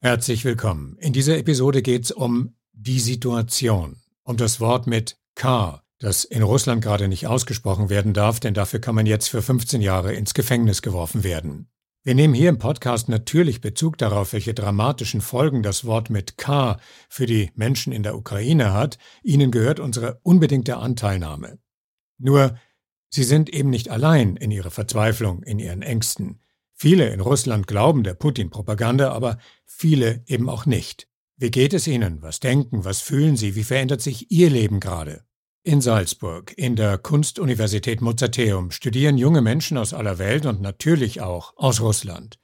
Herzlich willkommen. In dieser Episode geht es um die Situation, um das Wort mit K, das in Russland gerade nicht ausgesprochen werden darf, denn dafür kann man jetzt für 15 Jahre ins Gefängnis geworfen werden. Wir nehmen hier im Podcast natürlich Bezug darauf, welche dramatischen Folgen das Wort mit K für die Menschen in der Ukraine hat. Ihnen gehört unsere unbedingte Anteilnahme. Nur, sie sind eben nicht allein in ihrer Verzweiflung, in ihren Ängsten. Viele in Russland glauben der Putin-Propaganda, aber viele eben auch nicht. Wie geht es Ihnen? Was denken? Was fühlen Sie? Wie verändert sich Ihr Leben gerade? In Salzburg, in der Kunstuniversität Mozarteum, studieren junge Menschen aus aller Welt und natürlich auch aus Russland.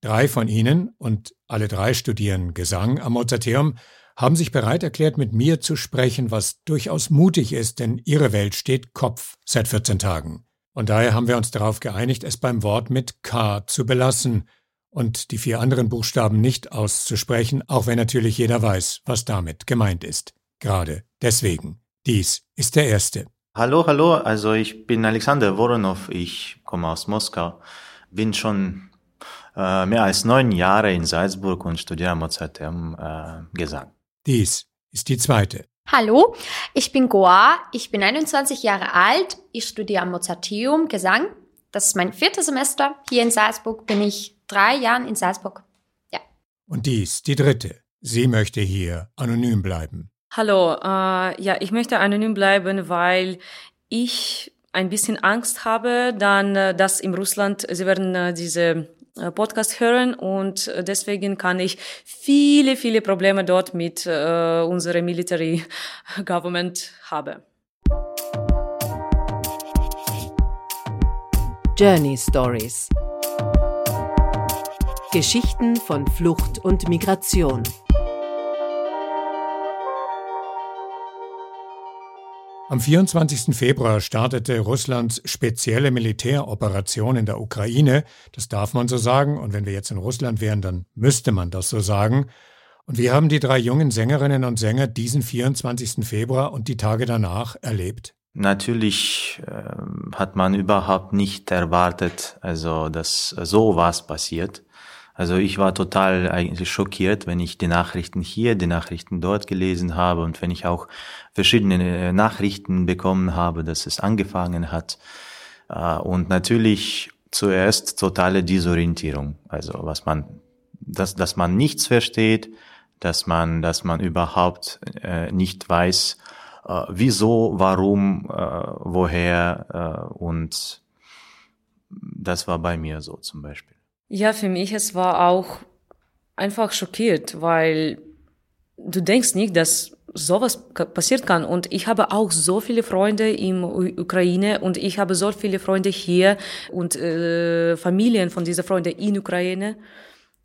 Drei von ihnen, und alle drei studieren Gesang am Mozarteum, haben sich bereit erklärt, mit mir zu sprechen, was durchaus mutig ist, denn ihre Welt steht Kopf seit 14 Tagen. Und daher haben wir uns darauf geeinigt, es beim Wort mit K zu belassen und die vier anderen Buchstaben nicht auszusprechen, auch wenn natürlich jeder weiß, was damit gemeint ist. Gerade deswegen. Dies ist der erste. Hallo, hallo, also ich bin Alexander Voronov, ich komme aus Moskau, bin schon äh, mehr als neun Jahre in Salzburg und studiere Mozart im äh, Gesang. Dies ist die zweite. Hallo, ich bin Goa, ich bin 21 Jahre alt, ich studiere am Mozarteum Gesang. Das ist mein viertes Semester. Hier in Salzburg bin ich drei Jahre in Salzburg. Ja. Und dies, die dritte. Sie möchte hier anonym bleiben. Hallo, äh, ja, ich möchte anonym bleiben, weil ich ein bisschen Angst habe, dann, äh, dass in Russland, sie werden äh, diese Podcast hören und äh, deswegen kann ich viele, viele Probleme dort mit äh, unserem Military Government haben. Journey Stories Geschichten von Flucht und Migration. Am 24. Februar startete Russlands spezielle Militäroperation in der Ukraine. Das darf man so sagen. Und wenn wir jetzt in Russland wären, dann müsste man das so sagen. Und wie haben die drei jungen Sängerinnen und Sänger diesen 24. Februar und die Tage danach erlebt? Natürlich äh, hat man überhaupt nicht erwartet, also dass so was passiert. Also ich war total eigentlich schockiert, wenn ich die Nachrichten hier, die Nachrichten dort gelesen habe und wenn ich auch verschiedene äh, Nachrichten bekommen habe, dass es angefangen hat. Äh, und natürlich zuerst totale Disorientierung. Also was man, dass, dass man nichts versteht, dass man, dass man überhaupt äh, nicht weiß, wieso, warum, woher und das war bei mir so zum Beispiel. Ja, für mich, es war auch einfach schockiert, weil du denkst nicht, dass sowas passiert kann. Und ich habe auch so viele Freunde in Ukraine und ich habe so viele Freunde hier und äh, Familien von dieser Freunde in Ukraine.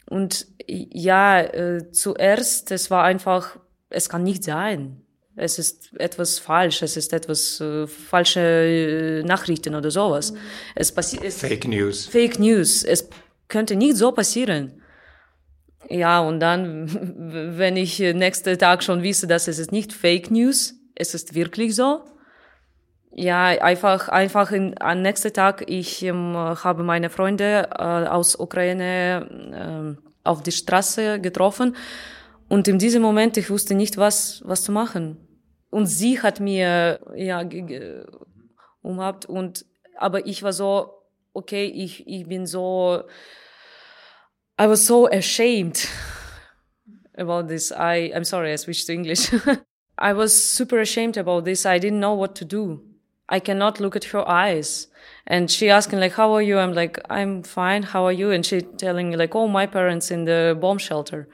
Und ja, äh, zuerst, es war einfach, es kann nicht sein. Es ist etwas falsch, es ist etwas äh, falsche äh, Nachrichten oder sowas. Es passiert. Fake News. Fake News. Es könnte nicht so passieren. Ja, und dann, wenn ich nächsten Tag schon wisse, dass es ist nicht Fake News, es ist wirklich so. Ja, einfach, einfach in, am nächsten Tag, ich ähm, habe meine Freunde äh, aus Ukraine äh, auf die Straße getroffen und in diesem Moment, ich wusste nicht, was, was zu machen. Und sie hat mir, ja, umhabt und, aber ich war so, okay, ich, ich bin so, I was so ashamed about this. I, I'm sorry, I switched to English. I was super ashamed about this. I didn't know what to do. I cannot look at her eyes. And she asking like, how are you? I'm like, I'm fine. How are you? And she telling me like, oh, my parents in the bomb shelter.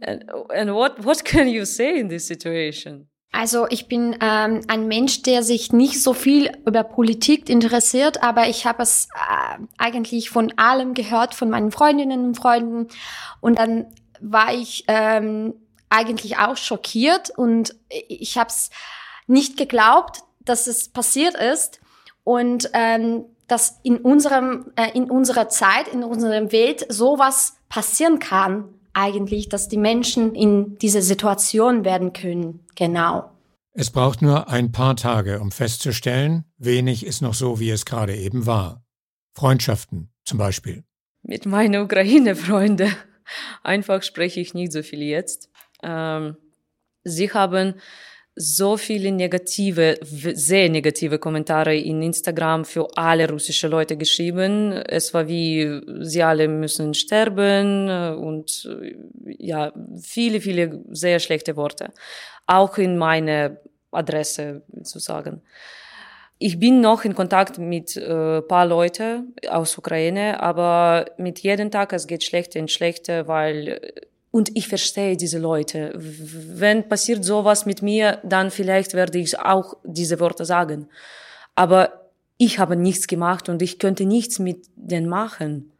And, and what, what can you say in this situation? Also ich bin ähm, ein Mensch, der sich nicht so viel über Politik interessiert, aber ich habe es äh, eigentlich von allem gehört, von meinen Freundinnen und Freunden. Und dann war ich ähm, eigentlich auch schockiert und ich habe es nicht geglaubt, dass es passiert ist und ähm, dass in unserem äh, in unserer Zeit, in unserer Welt sowas passieren kann eigentlich, dass die Menschen in diese Situation werden können. Genau. Es braucht nur ein paar Tage, um festzustellen, wenig ist noch so, wie es gerade eben war. Freundschaften zum Beispiel. Mit meinen Ukraine-Freunden. einfach spreche ich nicht so viel jetzt. Ähm, sie haben so viele negative, sehr negative Kommentare in Instagram für alle russische Leute geschrieben. Es war wie, sie alle müssen sterben und ja, viele, viele sehr schlechte Worte. Auch in meine Adresse zu sagen. Ich bin noch in Kontakt mit äh, paar Leute aus Ukraine, aber mit jedem Tag es geht schlechter und schlechter, weil und ich verstehe diese Leute. Wenn passiert sowas mit mir, dann vielleicht werde ich auch diese Worte sagen. Aber ich habe nichts gemacht und ich könnte nichts mit denen machen.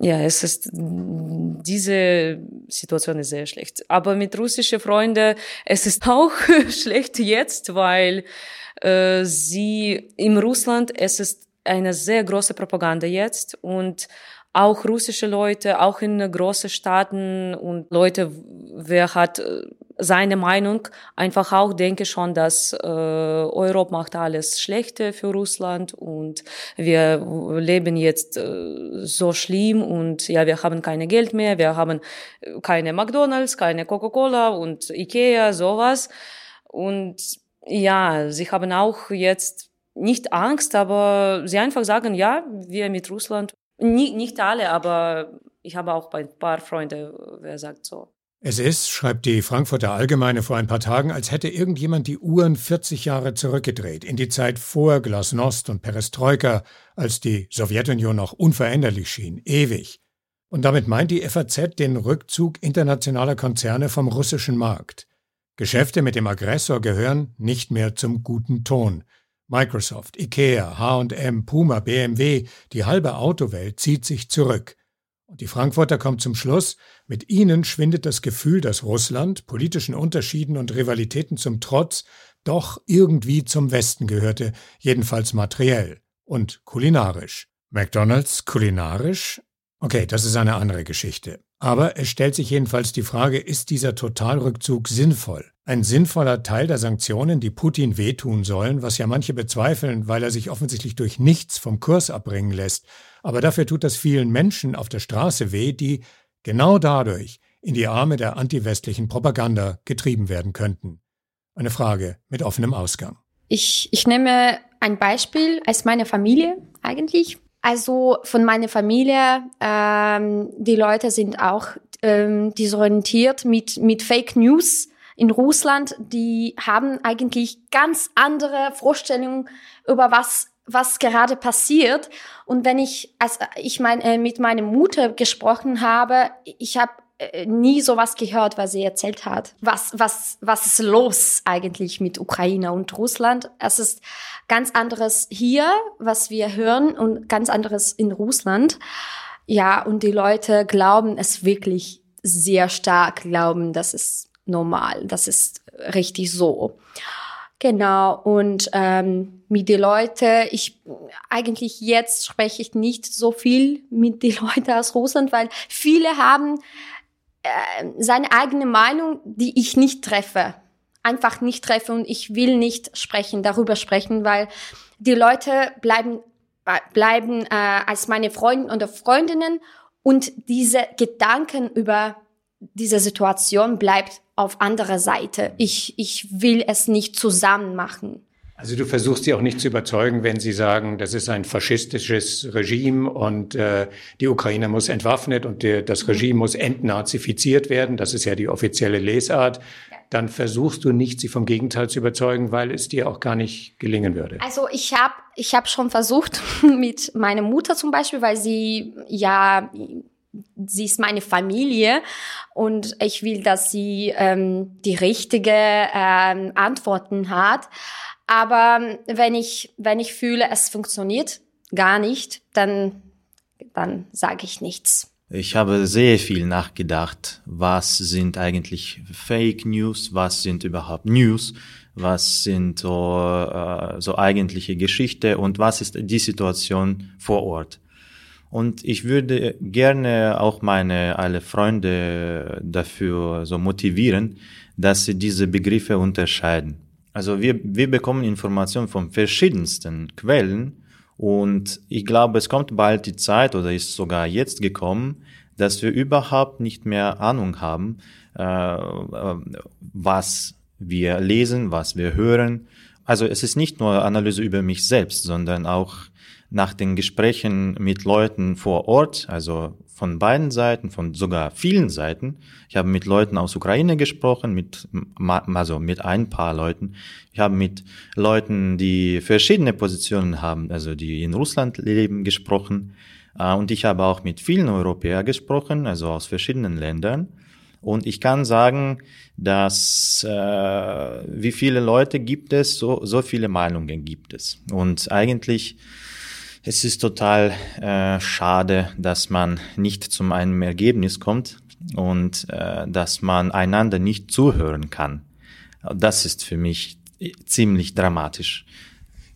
Ja, es ist, diese Situation ist sehr schlecht. Aber mit russischen Freunden, es ist auch schlecht jetzt, weil äh, sie im Russland, es ist eine sehr große Propaganda jetzt und auch russische Leute, auch in großen Staaten und Leute, wer hat äh, seine Meinung, einfach auch denke schon, dass äh, Europa macht alles Schlechte für Russland und wir leben jetzt äh, so schlimm und ja, wir haben keine Geld mehr, wir haben keine McDonald's, keine Coca-Cola und Ikea, sowas. Und ja, sie haben auch jetzt nicht Angst, aber sie einfach sagen, ja, wir mit Russland nicht, alle, aber ich habe auch ein paar Freunde, wer sagt so. Es ist, schreibt die Frankfurter Allgemeine vor ein paar Tagen, als hätte irgendjemand die Uhren 40 Jahre zurückgedreht, in die Zeit vor Glasnost und Perestroika, als die Sowjetunion noch unveränderlich schien, ewig. Und damit meint die FAZ den Rückzug internationaler Konzerne vom russischen Markt. Geschäfte mit dem Aggressor gehören nicht mehr zum guten Ton. Microsoft, IKEA, HM, Puma, BMW, die halbe Autowelt zieht sich zurück. Und die Frankfurter kommt zum Schluss, mit ihnen schwindet das Gefühl, dass Russland, politischen Unterschieden und Rivalitäten zum Trotz, doch irgendwie zum Westen gehörte, jedenfalls materiell und kulinarisch. McDonald's kulinarisch? Okay, das ist eine andere Geschichte. Aber es stellt sich jedenfalls die Frage, ist dieser Totalrückzug sinnvoll? Ein sinnvoller Teil der Sanktionen, die Putin wehtun sollen, was ja manche bezweifeln, weil er sich offensichtlich durch nichts vom Kurs abbringen lässt. Aber dafür tut das vielen Menschen auf der Straße weh, die genau dadurch in die Arme der antiwestlichen Propaganda getrieben werden könnten. Eine Frage mit offenem Ausgang. Ich, ich nehme ein Beispiel als meine Familie eigentlich. Also von meiner Familie, ähm, die Leute sind auch ähm, disorientiert mit, mit Fake News in Russland, die haben eigentlich ganz andere Vorstellungen über was was gerade passiert. Und wenn ich, als ich mein, äh, mit meiner Mutter gesprochen habe, ich habe nie sowas gehört, was sie erzählt hat. Was, was, was ist los eigentlich mit Ukraine und Russland? Es ist ganz anderes hier, was wir hören und ganz anderes in Russland. Ja, und die Leute glauben es wirklich sehr stark, glauben, das ist normal, das ist richtig so. Genau, und ähm, mit den Leuten, ich eigentlich jetzt spreche ich nicht so viel mit den Leuten aus Russland, weil viele haben äh, seine eigene Meinung, die ich nicht treffe. Einfach nicht treffe und ich will nicht sprechen, darüber sprechen, weil die Leute bleiben, äh, bleiben äh, als meine Freunde oder Freundinnen und diese Gedanken über diese Situation bleibt auf anderer Seite. Ich, ich will es nicht zusammen machen. Also du versuchst sie auch nicht zu überzeugen, wenn sie sagen, das ist ein faschistisches Regime und äh, die Ukraine muss entwaffnet und der, das Regime muss entnazifiziert werden. Das ist ja die offizielle Lesart. Dann versuchst du nicht, sie vom Gegenteil zu überzeugen, weil es dir auch gar nicht gelingen würde. Also ich habe ich hab schon versucht mit meiner Mutter zum Beispiel, weil sie ja sie ist meine Familie und ich will, dass sie ähm, die richtige ähm, Antworten hat. Aber wenn ich wenn ich fühle, es funktioniert gar nicht, dann dann sage ich nichts. Ich habe sehr viel nachgedacht, was sind eigentlich Fake News, was sind überhaupt News, was sind so, äh, so eigentliche Geschichte und was ist die Situation vor Ort. Und ich würde gerne auch meine alle Freunde dafür so motivieren, dass sie diese Begriffe unterscheiden. Also wir, wir bekommen Informationen von verschiedensten Quellen und ich glaube, es kommt bald die Zeit oder ist sogar jetzt gekommen, dass wir überhaupt nicht mehr Ahnung haben, äh, äh, was wir lesen, was wir hören. Also es ist nicht nur Analyse über mich selbst, sondern auch nach den Gesprächen mit Leuten vor Ort, also von beiden Seiten, von sogar vielen Seiten. Ich habe mit Leuten aus Ukraine gesprochen, mit, also mit ein paar Leuten. Ich habe mit Leuten, die verschiedene Positionen haben, also die in Russland leben, gesprochen. Äh, und ich habe auch mit vielen Europäern gesprochen, also aus verschiedenen Ländern. Und ich kann sagen, dass äh, wie viele Leute gibt es, so, so viele Meinungen gibt es. Und eigentlich es ist total äh, schade, dass man nicht zum einem Ergebnis kommt und äh, dass man einander nicht zuhören kann. Das ist für mich ziemlich dramatisch.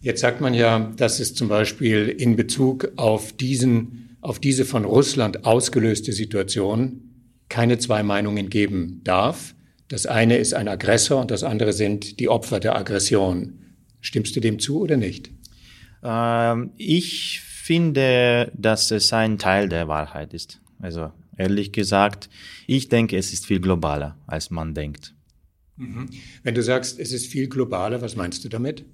Jetzt sagt man ja, dass es zum Beispiel in Bezug auf diesen, auf diese von Russland ausgelöste Situation keine zwei Meinungen geben darf. Das eine ist ein Aggressor und das andere sind die Opfer der Aggression. Stimmst du dem zu oder nicht? Ähm, ich finde, dass es ein Teil der Wahrheit ist. Also ehrlich gesagt, ich denke, es ist viel globaler, als man denkt. Mhm. Wenn du sagst, es ist viel globaler, was meinst du damit?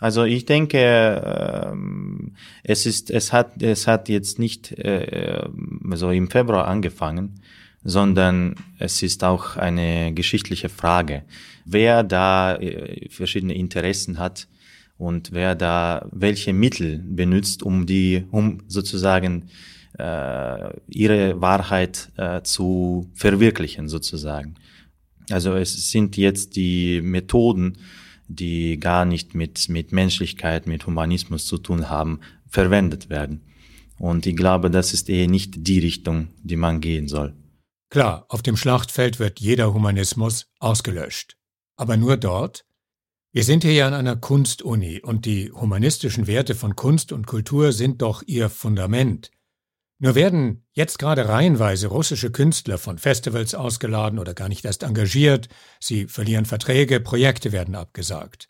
Also ich denke, ähm, es ist, es hat, es hat jetzt nicht äh, so im Februar angefangen, sondern es ist auch eine geschichtliche Frage, wer da äh, verschiedene Interessen hat und wer da welche Mittel benutzt, um die, um sozusagen äh, ihre Wahrheit äh, zu verwirklichen, sozusagen. Also es sind jetzt die Methoden, die gar nicht mit, mit Menschlichkeit, mit Humanismus zu tun haben, verwendet werden. Und ich glaube, das ist eher nicht die Richtung, die man gehen soll. Klar, auf dem Schlachtfeld wird jeder Humanismus ausgelöscht. Aber nur dort? Wir sind hier ja an einer Kunstuni und die humanistischen Werte von Kunst und Kultur sind doch ihr Fundament. Nur werden jetzt gerade reihenweise russische Künstler von Festivals ausgeladen oder gar nicht erst engagiert, sie verlieren Verträge, Projekte werden abgesagt.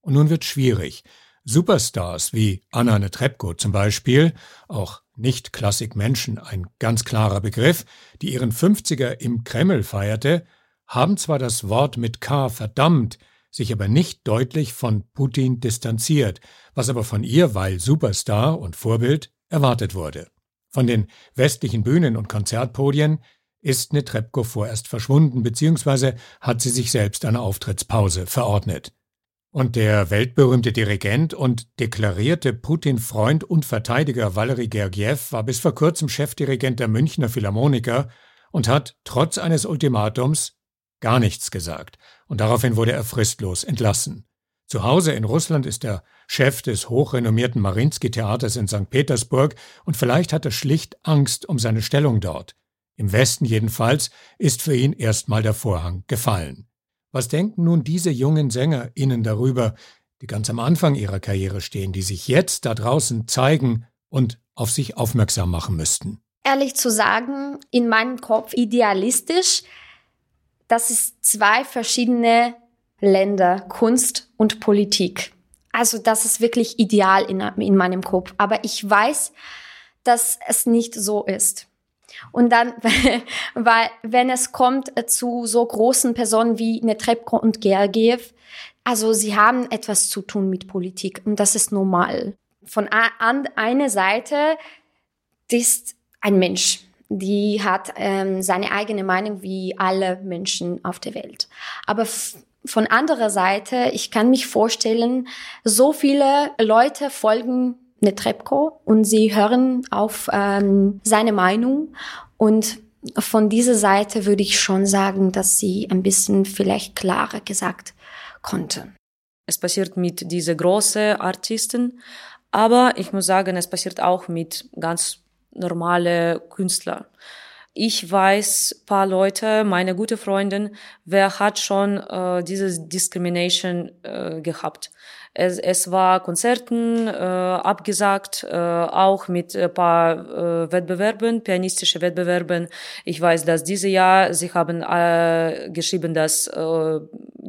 Und nun wird schwierig. Superstars wie Anna Netrebko zum Beispiel, auch nicht Klassikmenschen, ein ganz klarer Begriff, die ihren 50er im Kreml feierte, haben zwar das Wort mit K verdammt, sich aber nicht deutlich von Putin distanziert, was aber von ihr, weil Superstar und Vorbild, erwartet wurde. Von den westlichen Bühnen und Konzertpodien ist Netrebko vorerst verschwunden, beziehungsweise hat sie sich selbst eine Auftrittspause verordnet. Und der weltberühmte Dirigent und deklarierte Putin-Freund und Verteidiger Valery Gergiev war bis vor kurzem Chefdirigent der Münchner Philharmoniker und hat trotz eines Ultimatums gar nichts gesagt, und daraufhin wurde er fristlos entlassen. Zu Hause in Russland ist er Chef des hochrenommierten Marinsky-Theaters in St. Petersburg und vielleicht hat er schlicht Angst um seine Stellung dort. Im Westen jedenfalls ist für ihn erstmal der Vorhang gefallen. Was denken nun diese jungen SängerInnen darüber, die ganz am Anfang ihrer Karriere stehen, die sich jetzt da draußen zeigen und auf sich aufmerksam machen müssten? Ehrlich zu sagen, in meinem Kopf idealistisch, dass es zwei verschiedene Länder, Kunst und Politik. Also das ist wirklich ideal in, in meinem Kopf. Aber ich weiß, dass es nicht so ist. Und dann, weil wenn es kommt zu so großen Personen wie Netrebko und Gergiev, also sie haben etwas zu tun mit Politik und das ist normal. Von einer Seite ist ein Mensch, die hat ähm, seine eigene Meinung wie alle Menschen auf der Welt. Aber von anderer Seite, ich kann mich vorstellen, so viele Leute folgen Netrebko und sie hören auf ähm, seine Meinung und von dieser Seite würde ich schon sagen, dass sie ein bisschen vielleicht klarer gesagt konnte. Es passiert mit diese großen Artisten, aber ich muss sagen, es passiert auch mit ganz normale Künstler. Ich weiß paar Leute, meine gute Freundin, wer hat schon äh, diese Discrimination äh, gehabt. Es, es war Konzerten äh, abgesagt, äh, auch mit ein paar äh, Wettbewerben, pianistische Wettbewerben. Ich weiß, dass dieses Jahr sie haben äh, geschrieben, dass äh,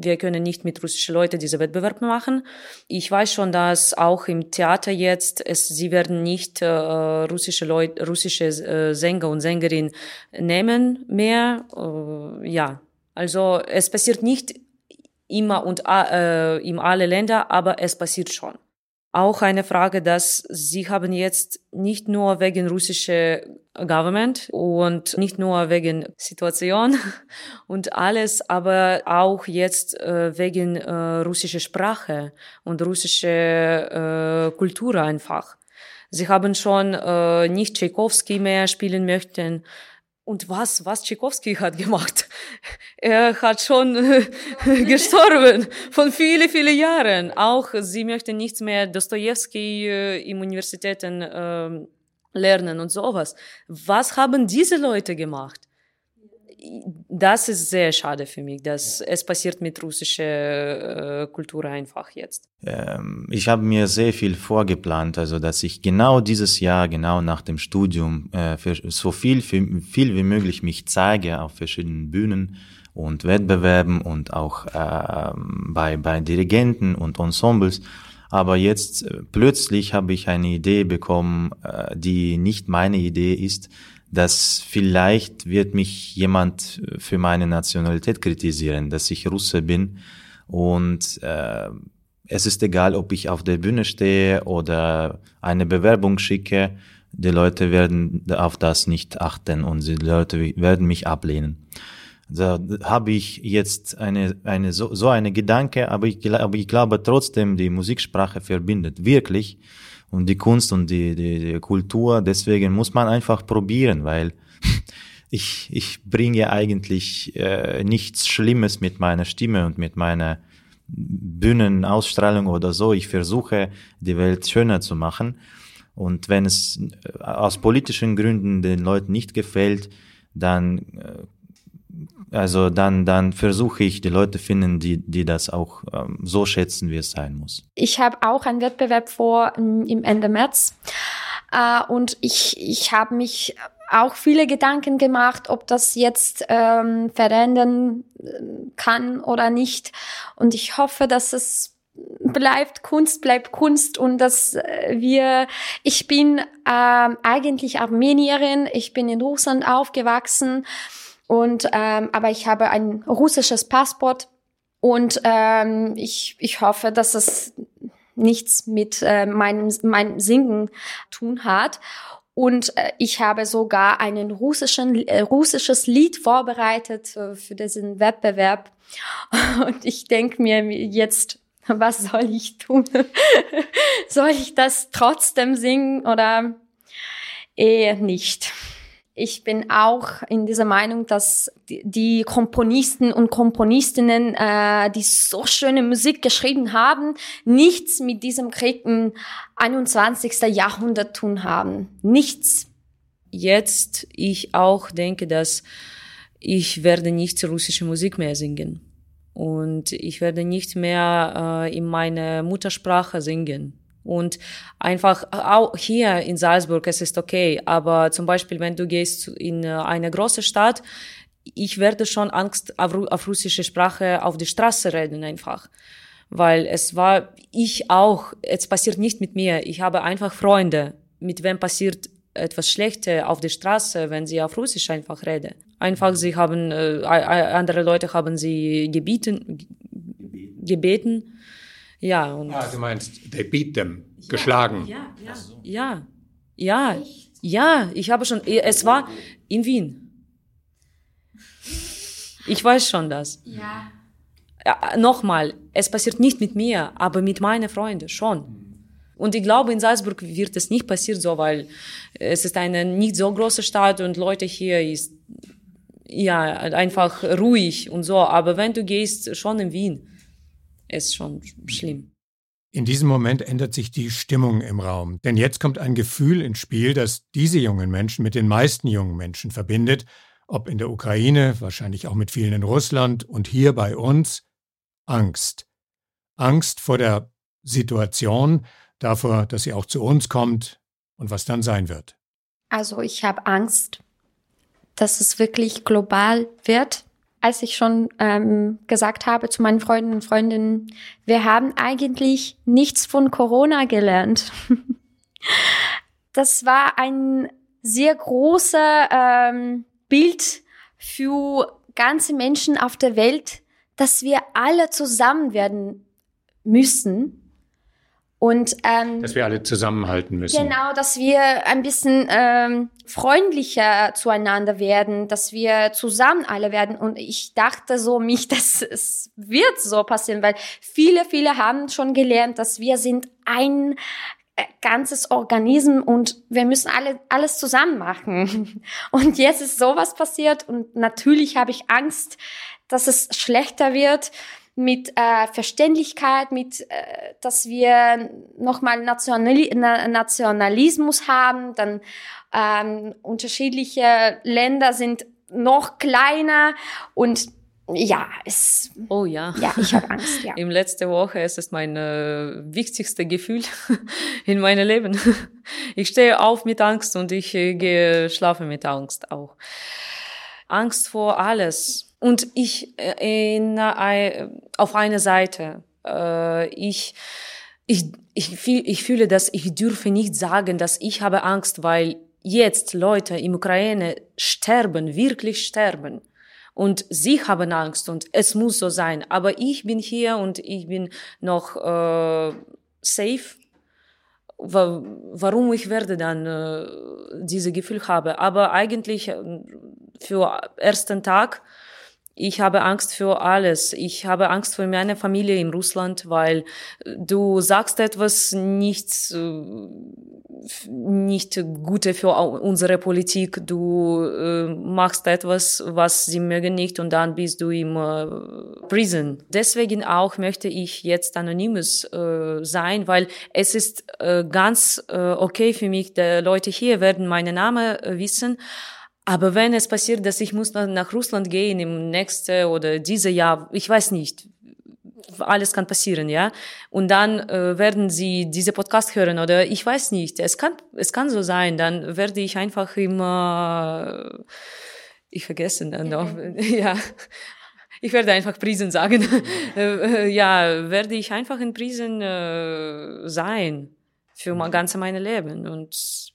wir können nicht mit russischen Leuten diese Wettbewerb machen. Ich weiß schon, dass auch im Theater jetzt es, sie werden nicht äh, russische Leute, russische äh, Sänger und Sängerinnen nehmen mehr. Äh, ja, also es passiert nicht immer und äh, in alle Länder, aber es passiert schon auch eine Frage, dass sie haben jetzt nicht nur wegen russische Government und nicht nur wegen Situation und alles, aber auch jetzt äh, wegen äh, russischer Sprache und russische äh, Kultur einfach. Sie haben schon äh, nicht Tchaikovsky mehr spielen möchten und was, was Tchaikovsky hat gemacht? Er hat schon gestorben von viele, viele Jahren. Auch sie möchten nichts mehr Dostoevsky äh, im Universitäten äh, lernen und sowas. Was haben diese Leute gemacht? Das ist sehr schade für mich, dass es passiert mit russischer äh, Kultur einfach jetzt. Ähm, ich habe mir sehr viel vorgeplant, also dass ich genau dieses Jahr, genau nach dem Studium, äh, für so viel, für, viel wie möglich mich zeige auf verschiedenen Bühnen und Wettbewerben und auch äh, bei, bei Dirigenten und Ensembles. Aber jetzt äh, plötzlich habe ich eine Idee bekommen, äh, die nicht meine Idee ist, dass vielleicht wird mich jemand für meine Nationalität kritisieren, dass ich Russe bin. Und äh, es ist egal, ob ich auf der Bühne stehe oder eine Bewerbung schicke, die Leute werden auf das nicht achten und die Leute werden mich ablehnen. Da habe ich jetzt eine, eine so, so eine Gedanke, aber ich, aber ich glaube trotzdem, die Musiksprache verbindet. Wirklich und die Kunst und die, die, die Kultur. Deswegen muss man einfach probieren, weil ich, ich bringe eigentlich äh, nichts Schlimmes mit meiner Stimme und mit meiner Bühnenausstrahlung oder so. Ich versuche, die Welt schöner zu machen. Und wenn es äh, aus politischen Gründen den Leuten nicht gefällt, dann äh, also dann, dann versuche ich, die Leute finden, die, die das auch ähm, so schätzen, wie es sein muss. Ich habe auch einen Wettbewerb vor im Ende März äh, und ich, ich habe mich auch viele Gedanken gemacht, ob das jetzt ähm, verändern äh, kann oder nicht. Und ich hoffe, dass es bleibt Kunst, bleibt Kunst und dass äh, wir, ich bin ähm, eigentlich Armenierin, ich bin in Russland aufgewachsen und ähm, aber ich habe ein russisches Passport und ähm, ich, ich hoffe, dass es nichts mit äh, meinem, meinem Singen tun hat. Und äh, ich habe sogar einen russischen, äh, russisches Lied vorbereitet äh, für diesen Wettbewerb. Und ich denke mir jetzt, was soll ich tun? soll ich das trotzdem singen oder eher nicht? Ich bin auch in dieser Meinung, dass die Komponisten und Komponistinnen, äh, die so schöne Musik geschrieben haben, nichts mit diesem Krieg im 21. Jahrhundert tun haben. Nichts. Jetzt ich auch denke, dass ich werde nicht russische Musik mehr singen. Und ich werde nicht mehr äh, in meiner Muttersprache singen. Und einfach auch hier in Salzburg, es ist okay, aber zum Beispiel, wenn du gehst in äh, eine große Stadt, ich werde schon Angst auf, auf russische Sprache auf die Straße reden einfach. Weil es war, ich auch, es passiert nicht mit mir. Ich habe einfach Freunde, mit wem passiert etwas Schlechtes auf der Straße, wenn sie auf Russisch einfach reden. Einfach, sie haben, äh, andere Leute haben sie gebeten, gebeten ja, und. Ah, du meinst, they beat them, ja, geschlagen. Ja, ja, ja, ja, Echt? ja, ich habe schon, es war in Wien. Ich weiß schon das. Ja. ja Nochmal, es passiert nicht mit mir, aber mit meinen Freunden schon. Und ich glaube, in Salzburg wird es nicht passieren so, weil es ist eine nicht so große Stadt und Leute hier ist ja einfach ruhig und so. Aber wenn du gehst schon in Wien, ist schon schlimm. In diesem Moment ändert sich die Stimmung im Raum, denn jetzt kommt ein Gefühl ins Spiel, das diese jungen Menschen mit den meisten jungen Menschen verbindet, ob in der Ukraine, wahrscheinlich auch mit vielen in Russland und hier bei uns, Angst. Angst vor der Situation, davor, dass sie auch zu uns kommt und was dann sein wird. Also ich habe Angst, dass es wirklich global wird, als ich schon ähm, gesagt habe zu meinen Freunden und Freundinnen, wir haben eigentlich nichts von Corona gelernt. das war ein sehr großer ähm, Bild für ganze Menschen auf der Welt, dass wir alle zusammen werden müssen. Und ähm, dass wir alle zusammenhalten müssen. Genau, dass wir ein bisschen ähm, freundlicher zueinander werden, dass wir zusammen alle werden. Und ich dachte so mich, dass es wird so passieren, weil viele, viele haben schon gelernt, dass wir sind ein äh, ganzes Organismus und wir müssen alle alles zusammen machen. Und jetzt ist sowas passiert und natürlich habe ich Angst, dass es schlechter wird mit äh, Verständlichkeit, mit, äh, dass wir nochmal Nationali Nationalismus haben, dann ähm, unterschiedliche Länder sind noch kleiner und ja, es. Oh ja. Ja, ich habe Angst. Ja. Im letzten Woche ist es mein äh, wichtigste Gefühl in meinem Leben. Ich stehe auf mit Angst und ich äh, gehe schlafen mit Angst auch. Angst vor alles und ich äh, in, äh, auf einer Seite, äh, ich, ich, ich, ich fühle, dass ich dürfe nicht sagen, dass ich habe Angst, weil jetzt Leute im Ukraine sterben, wirklich sterben. Und sie haben Angst und es muss so sein. Aber ich bin hier und ich bin noch äh, safe. Warum ich werde dann äh, diese Gefühl habe. Aber eigentlich für ersten Tag ich habe Angst für alles. Ich habe Angst für meine Familie in Russland, weil du sagst etwas nicht, äh, nicht Gute für unsere Politik. Du äh, machst etwas, was sie mögen nicht und dann bist du im äh, Prison. Deswegen auch möchte ich jetzt anonymous äh, sein, weil es ist äh, ganz äh, okay für mich. Die Leute hier werden meinen Namen wissen. Aber wenn es passiert, dass ich muss nach Russland gehen im nächsten oder diese Jahr, ich weiß nicht, alles kann passieren, ja. Und dann äh, werden sie diese Podcast hören oder ich weiß nicht. Es kann, es kann so sein. Dann werde ich einfach immer, ich vergesse dann noch, ja. Ich werde einfach Prisen sagen. Äh, ja, werde ich einfach in Prisen äh, sein für mein ganze meine Leben und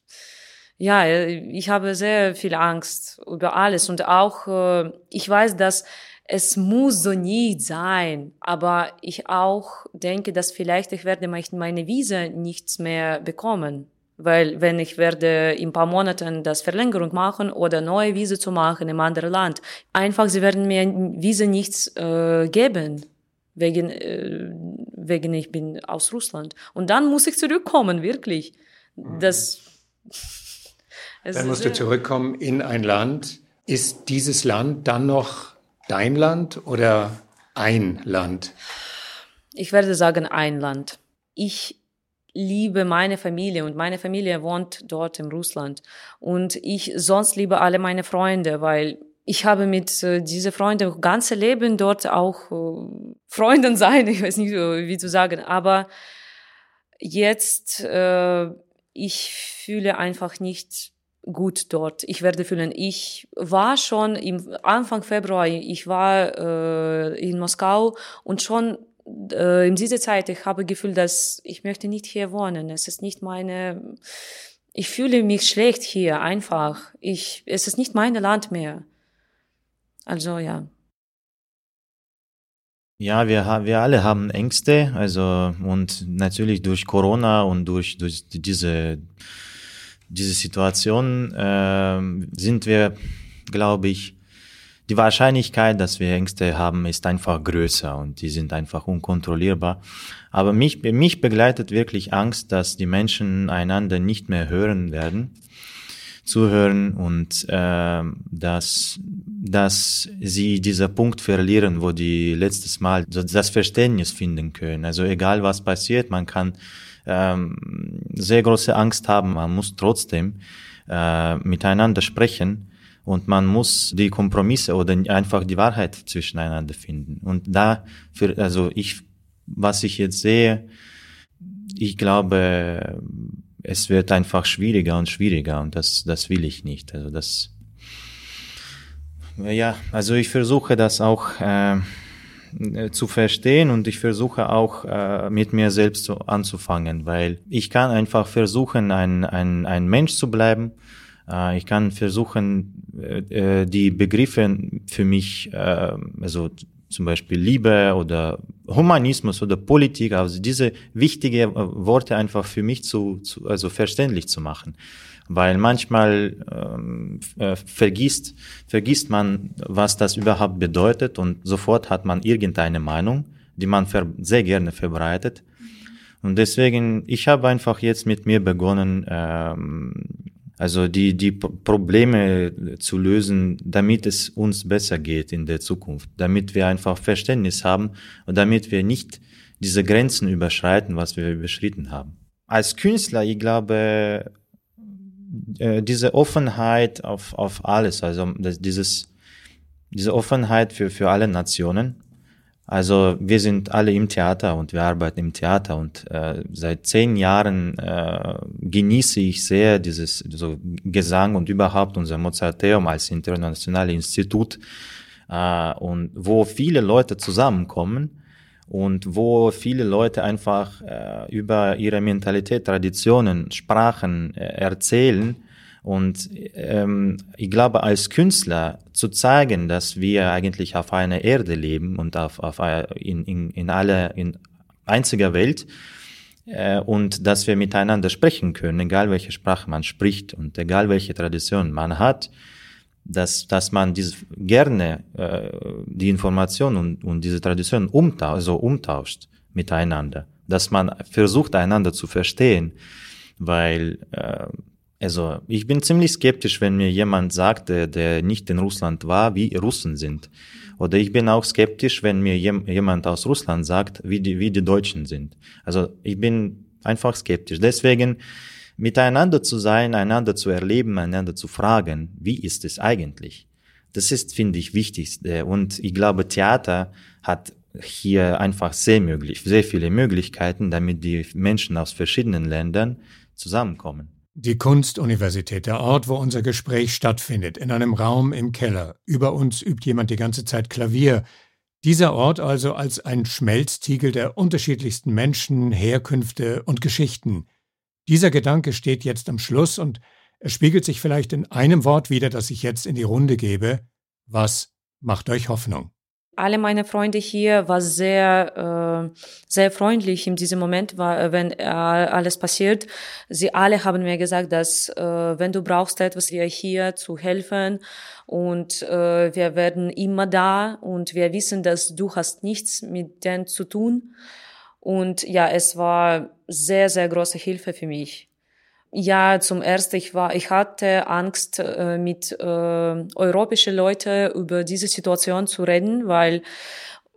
ja, äh, ich habe sehr viel Angst über alles und auch, äh, ich weiß, dass es muss so nicht sein, aber ich auch denke, dass vielleicht ich werde meine Visa nichts mehr bekommen. Weil wenn ich werde in ein paar Monaten das Verlängerung machen oder neue Visa zu machen im anderen Land, einfach sie werden mir Visa nichts äh, geben, wegen, äh, wegen ich bin aus Russland. Und dann muss ich zurückkommen, wirklich. Das dann musst du zurückkommen in ein Land. Ist dieses Land dann noch dein Land oder ein Land? Ich werde sagen ein Land. Ich liebe meine Familie und meine Familie wohnt dort in Russland und ich sonst liebe alle meine Freunde, weil ich habe mit äh, diese Freunde ganze Leben dort auch äh, Freunden sein, ich weiß nicht wie zu sagen, aber jetzt äh, ich fühle einfach nicht gut dort. Ich werde fühlen. Ich war schon im Anfang Februar, ich war äh, in Moskau und schon äh, in dieser Zeit, ich habe Gefühl, dass ich möchte nicht hier wohnen. Es ist nicht meine, ich fühle mich schlecht hier einfach. Ich, es ist nicht mein Land mehr. Also ja. Ja, wir, wir alle haben Ängste, also und natürlich durch Corona und durch, durch diese diese Situation äh, sind wir, glaube ich, die Wahrscheinlichkeit, dass wir Ängste haben, ist einfach größer und die sind einfach unkontrollierbar. Aber mich, mich begleitet wirklich Angst, dass die Menschen einander nicht mehr hören werden, zuhören und äh, dass, dass sie dieser Punkt verlieren, wo die letztes Mal das Verständnis finden können. Also egal was passiert, man kann ähm, sehr große Angst haben. Man muss trotzdem äh, miteinander sprechen und man muss die Kompromisse oder einfach die Wahrheit zwischeneinander finden. Und da, für, also ich, was ich jetzt sehe, ich glaube, es wird einfach schwieriger und schwieriger und das, das will ich nicht. Also das, Ja, also ich versuche das auch äh, zu verstehen und ich versuche auch äh, mit mir selbst so anzufangen, weil ich kann einfach versuchen, ein, ein, ein Mensch zu bleiben. Äh, ich kann versuchen, äh, äh die Begriffe für mich, äh, also zum Beispiel Liebe oder Humanismus oder Politik, also diese wichtigen Worte einfach für mich zu, zu also verständlich zu machen weil manchmal ähm, äh, vergisst, vergisst man, was das überhaupt bedeutet und sofort hat man irgendeine Meinung, die man sehr gerne verbreitet. Und deswegen, ich habe einfach jetzt mit mir begonnen, ähm, also die, die Probleme zu lösen, damit es uns besser geht in der Zukunft, damit wir einfach Verständnis haben und damit wir nicht diese Grenzen überschreiten, was wir überschritten haben. Als Künstler, ich glaube, äh, diese Offenheit auf, auf alles, also das, dieses, diese Offenheit für, für alle Nationen. Also wir sind alle im Theater und wir arbeiten im Theater und äh, seit zehn Jahren äh, genieße ich sehr dieses so Gesang und überhaupt unser Mozarteum als internationales Institut äh, und wo viele Leute zusammenkommen und wo viele Leute einfach äh, über ihre Mentalität, Traditionen, Sprachen äh, erzählen. Und ähm, ich glaube, als Künstler zu zeigen, dass wir eigentlich auf einer Erde leben und auf, auf in, in, in aller in einziger Welt äh, und dass wir miteinander sprechen können, egal welche Sprache man spricht und egal welche Tradition man hat, dass, dass man diese, gerne äh, die Informationen und, und diese Traditionen umtauscht, also umtauscht miteinander, dass man versucht, einander zu verstehen, weil äh, also ich bin ziemlich skeptisch, wenn mir jemand sagt, der, der nicht in Russland war, wie Russen sind. Oder ich bin auch skeptisch, wenn mir jemand aus Russland sagt, wie die, wie die Deutschen sind. Also ich bin einfach skeptisch. Deswegen miteinander zu sein, einander zu erleben, einander zu fragen, wie ist es eigentlich? Das ist, finde ich, wichtig. Und ich glaube, Theater hat hier einfach sehr möglich, sehr viele Möglichkeiten, damit die Menschen aus verschiedenen Ländern zusammenkommen. Die Kunstuniversität, der Ort, wo unser Gespräch stattfindet, in einem Raum im Keller. Über uns übt jemand die ganze Zeit Klavier. Dieser Ort also als ein Schmelztiegel der unterschiedlichsten Menschen, Herkünfte und Geschichten. Dieser Gedanke steht jetzt am Schluss und er spiegelt sich vielleicht in einem Wort wieder, das ich jetzt in die Runde gebe. Was macht euch Hoffnung? alle meine Freunde hier war sehr äh, sehr freundlich in diesem Moment, war, äh, wenn äh, alles passiert. Sie alle haben mir gesagt, dass äh, wenn du brauchst etwas, wir hier zu helfen und äh, wir werden immer da und wir wissen, dass du hast nichts mit denen zu tun. Und ja, es war sehr, sehr große Hilfe für mich. Ja, zum ersten, ich war, ich hatte Angst, äh, mit äh, europäischen Leuten über diese Situation zu reden, weil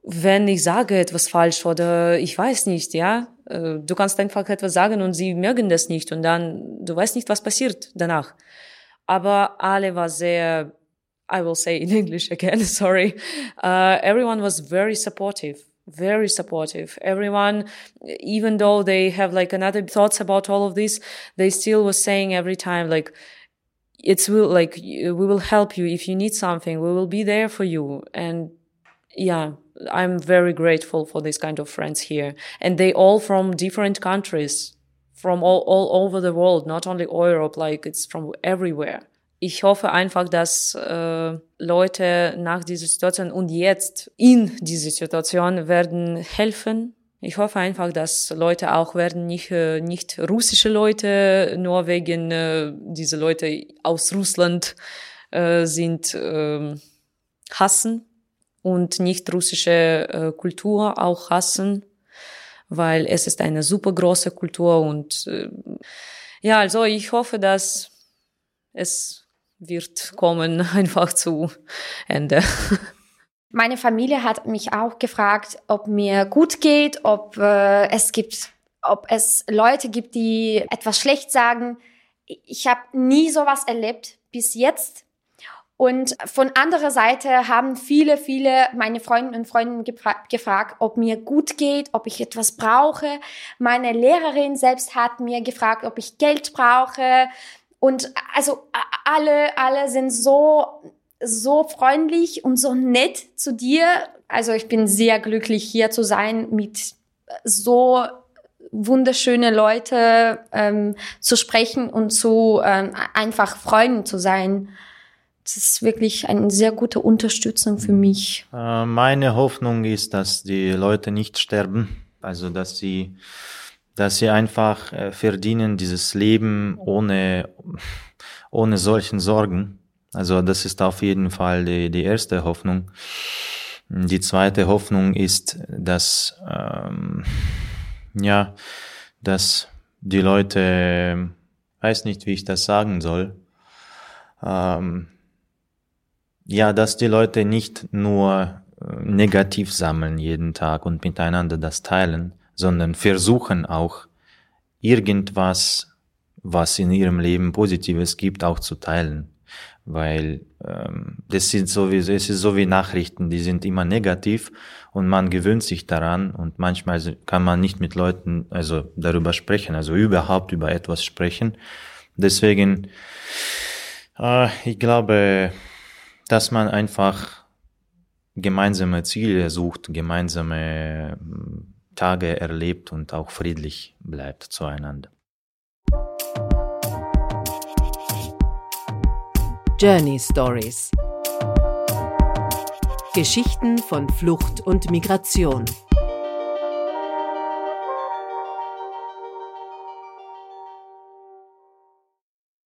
wenn ich sage etwas falsch oder ich weiß nicht, ja, äh, du kannst einfach etwas sagen und sie mögen das nicht und dann du weißt nicht, was passiert danach. Aber alle war sehr, I will say in English again, sorry. Uh, everyone was very supportive very supportive. Everyone, even though they have like another thoughts about all of this, they still was saying every time like, it's will like we will help you if you need something. We will be there for you. And yeah, I'm very grateful for this kind of friends here. And they all from different countries, from all, all over the world, not only Europe, like it's from everywhere. Ich hoffe einfach, dass äh, Leute nach dieser Situation und jetzt in dieser Situation werden helfen. Ich hoffe einfach, dass Leute auch werden nicht äh, nicht russische Leute nur wegen äh, diese Leute aus Russland äh, sind äh, hassen und nicht russische äh, Kultur auch hassen, weil es ist eine super große Kultur und äh, ja, also ich hoffe, dass es wird kommen einfach zu Ende. Meine Familie hat mich auch gefragt, ob mir gut geht, ob äh, es gibt, ob es Leute gibt, die etwas schlecht sagen. Ich habe nie sowas erlebt bis jetzt. Und von anderer Seite haben viele, viele meine Freunde und Freundinnen gefra gefragt, ob mir gut geht, ob ich etwas brauche. Meine Lehrerin selbst hat mir gefragt, ob ich Geld brauche. Und also alle, alle sind so so freundlich und so nett zu dir. Also ich bin sehr glücklich hier zu sein mit so wunderschöne Leute ähm, zu sprechen und zu ähm, einfach Freunden zu sein. Das ist wirklich eine sehr gute Unterstützung für mich. Äh, meine Hoffnung ist, dass die Leute nicht sterben, also dass sie, dass sie einfach äh, verdienen dieses Leben ohne ohne solchen Sorgen. Also das ist auf jeden Fall die, die erste Hoffnung. Die zweite Hoffnung ist, dass ähm, ja, dass die Leute, weiß nicht, wie ich das sagen soll, ähm, ja, dass die Leute nicht nur äh, negativ sammeln jeden Tag und miteinander das teilen, sondern versuchen auch irgendwas, was in ihrem Leben Positives gibt, auch zu teilen. Weil ähm, das sind sowieso, es ist so wie Nachrichten, die sind immer negativ und man gewöhnt sich daran und manchmal kann man nicht mit Leuten also darüber sprechen, also überhaupt über etwas sprechen. Deswegen, äh, ich glaube, dass man einfach gemeinsame Ziele sucht, gemeinsame Tage erlebt und auch friedlich bleibt zueinander. Journey Stories Geschichten von Flucht und Migration